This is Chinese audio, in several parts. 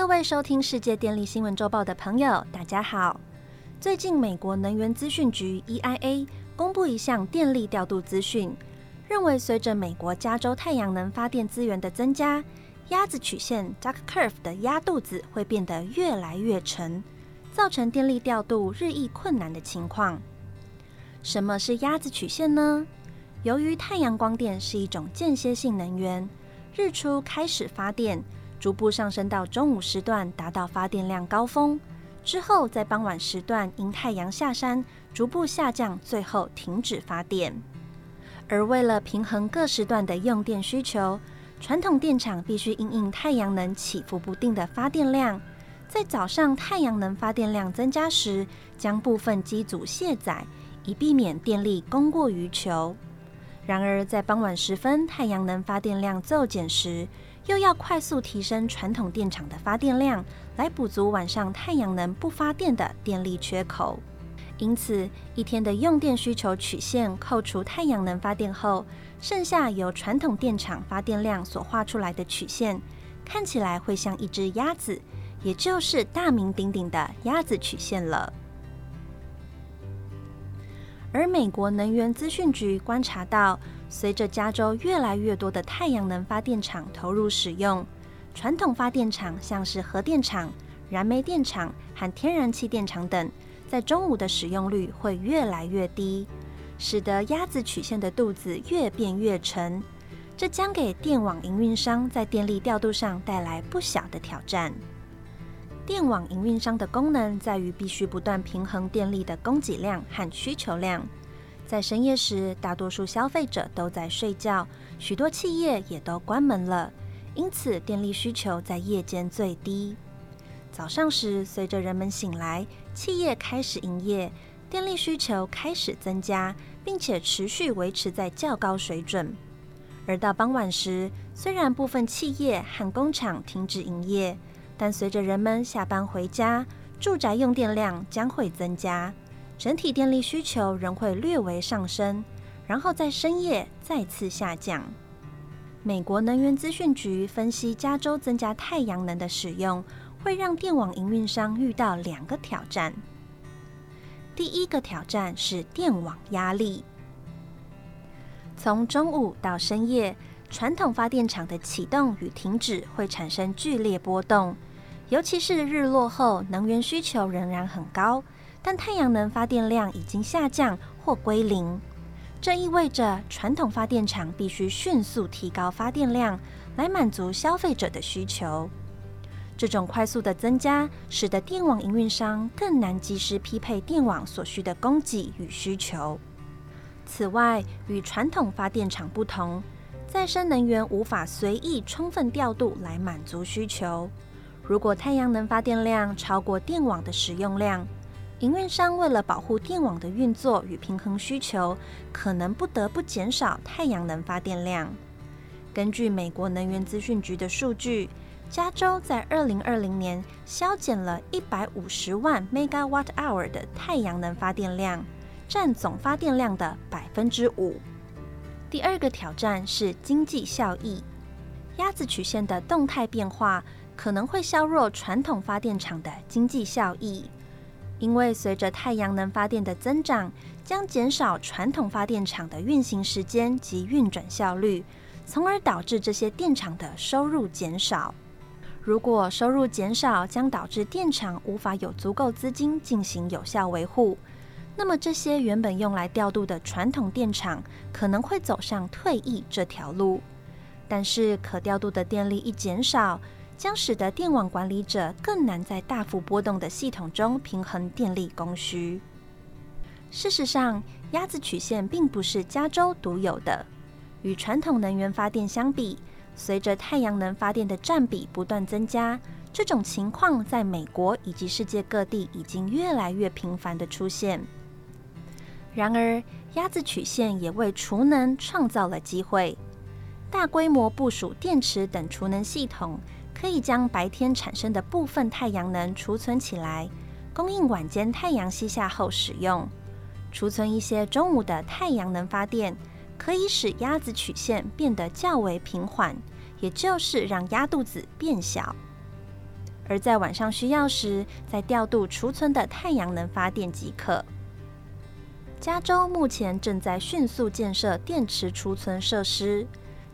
各位收听世界电力新闻周报的朋友，大家好。最近，美国能源资讯局 （EIA） 公布一项电力调度资讯，认为随着美国加州太阳能发电资源的增加，鸭子曲线 （Duck Curve） 的鸭肚子会变得越来越沉，造成电力调度日益困难的情况。什么是鸭子曲线呢？由于太阳光电是一种间歇性能源，日出开始发电。逐步上升到中午时段，达到发电量高峰之后，在傍晚时段因太阳下山，逐步下降，最后停止发电。而为了平衡各时段的用电需求，传统电厂必须因应太阳能起伏不定的发电量，在早上太阳能发电量增加时，将部分机组卸载，以避免电力供过于求。然而，在傍晚时分，太阳能发电量骤减时，又要快速提升传统电厂的发电量，来补足晚上太阳能不发电的电力缺口。因此，一天的用电需求曲线扣除太阳能发电后，剩下由传统电厂发电量所画出来的曲线，看起来会像一只鸭子，也就是大名鼎鼎的鸭子曲线了。而美国能源资讯局观察到。随着加州越来越多的太阳能发电厂投入使用，传统发电厂像是核电厂、燃煤电厂和天然气电厂等，在中午的使用率会越来越低，使得鸭子曲线的肚子越变越沉。这将给电网营运商在电力调度上带来不小的挑战。电网营运商的功能在于必须不断平衡电力的供给量和需求量。在深夜时，大多数消费者都在睡觉，许多企业也都关门了，因此电力需求在夜间最低。早上时，随着人们醒来，企业开始营业，电力需求开始增加，并且持续维持在较高水准。而到傍晚时，虽然部分企业和工厂停止营业，但随着人们下班回家，住宅用电量将会增加。整体电力需求仍会略微上升，然后在深夜再次下降。美国能源资讯局分析，加州增加太阳能的使用，会让电网营运商遇到两个挑战。第一个挑战是电网压力。从中午到深夜，传统发电厂的启动与停止会产生剧烈波动，尤其是日落后，能源需求仍然很高。但太阳能发电量已经下降或归零，这意味着传统发电厂必须迅速提高发电量来满足消费者的需求。这种快速的增加，使得电网营运商更难及时匹配电网所需的供给与需求。此外，与传统发电厂不同，再生能源无法随意充分调度来满足需求。如果太阳能发电量超过电网的使用量，营运商为了保护电网的运作与平衡需求，可能不得不减少太阳能发电量。根据美国能源资讯局的数据，加州在二零二零年削减了一百五十万 megawatt hour 的太阳能发电量，占总发电量的百分之五。第二个挑战是经济效益，鸭子曲线的动态变化可能会削弱传统发电厂的经济效益。因为随着太阳能发电的增长，将减少传统发电厂的运行时间及运转效率，从而导致这些电厂的收入减少。如果收入减少，将导致电厂无法有足够资金进行有效维护，那么这些原本用来调度的传统电厂可能会走上退役这条路。但是可调度的电力一减少，将使得电网管理者更难在大幅波动的系统中平衡电力供需。事实上，鸭子曲线并不是加州独有的。与传统能源发电相比，随着太阳能发电的占比不断增加，这种情况在美国以及世界各地已经越来越频繁的出现。然而，鸭子曲线也为储能创造了机会。大规模部署电池等储能系统。可以将白天产生的部分太阳能储存起来，供应晚间太阳西下后使用。储存一些中午的太阳能发电，可以使鸭子曲线变得较为平缓，也就是让鸭肚子变小。而在晚上需要时，再调度储存的太阳能发电即可。加州目前正在迅速建设电池储存设施，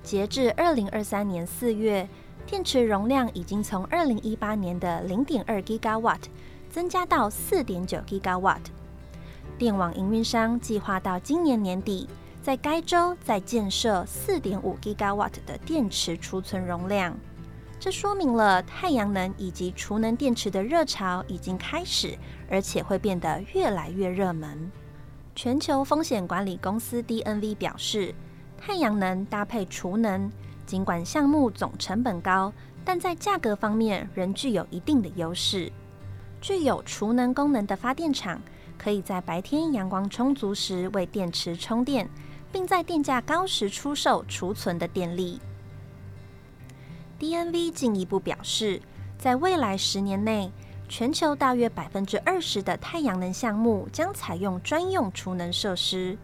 截至二零二三年四月，电池容量已经从二零一八年的零点二 Gigawatt 增加到四点九 Gigawatt。电网营运商计划到今年年底，在该州再建设四点五 Gigawatt 的电池储存容量。这说明了太阳能以及储能电池的热潮已经开始，而且会变得越来越热门。全球风险管理公司 DNV 表示，太阳能搭配储能，尽管项目总成本高，但在价格方面仍具有一定的优势。具有储能功能的发电厂，可以在白天阳光充足时为电池充电，并在电价高时出售储存的电力。DNV 进一步表示，在未来十年内，全球大约百分之二十的太阳能项目将采用专用储能设施。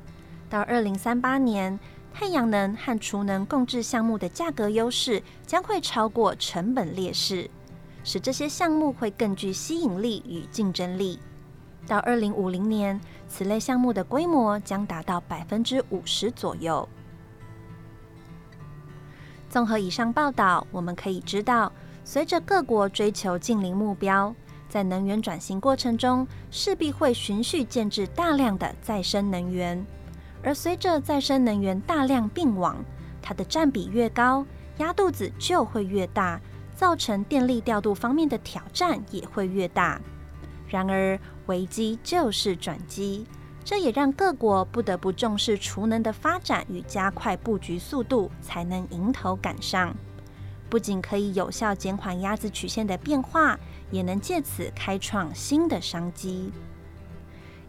到二零三八年，太阳能和储能共治项目的价格优势将会超过成本劣势，使这些项目会更具吸引力与竞争力。到二零五零年，此类项目的规模将达到百分之五十左右。综合以上报道，我们可以知道，随着各国追求近零目标，在能源转型过程中，势必会循序渐至大量的再生能源。而随着再生能源大量并网，它的占比越高，压肚子就会越大，造成电力调度方面的挑战也会越大。然而，危机就是转机。这也让各国不得不重视储能的发展与加快布局速度，才能迎头赶上。不仅可以有效减缓鸭子曲线的变化，也能借此开创新的商机。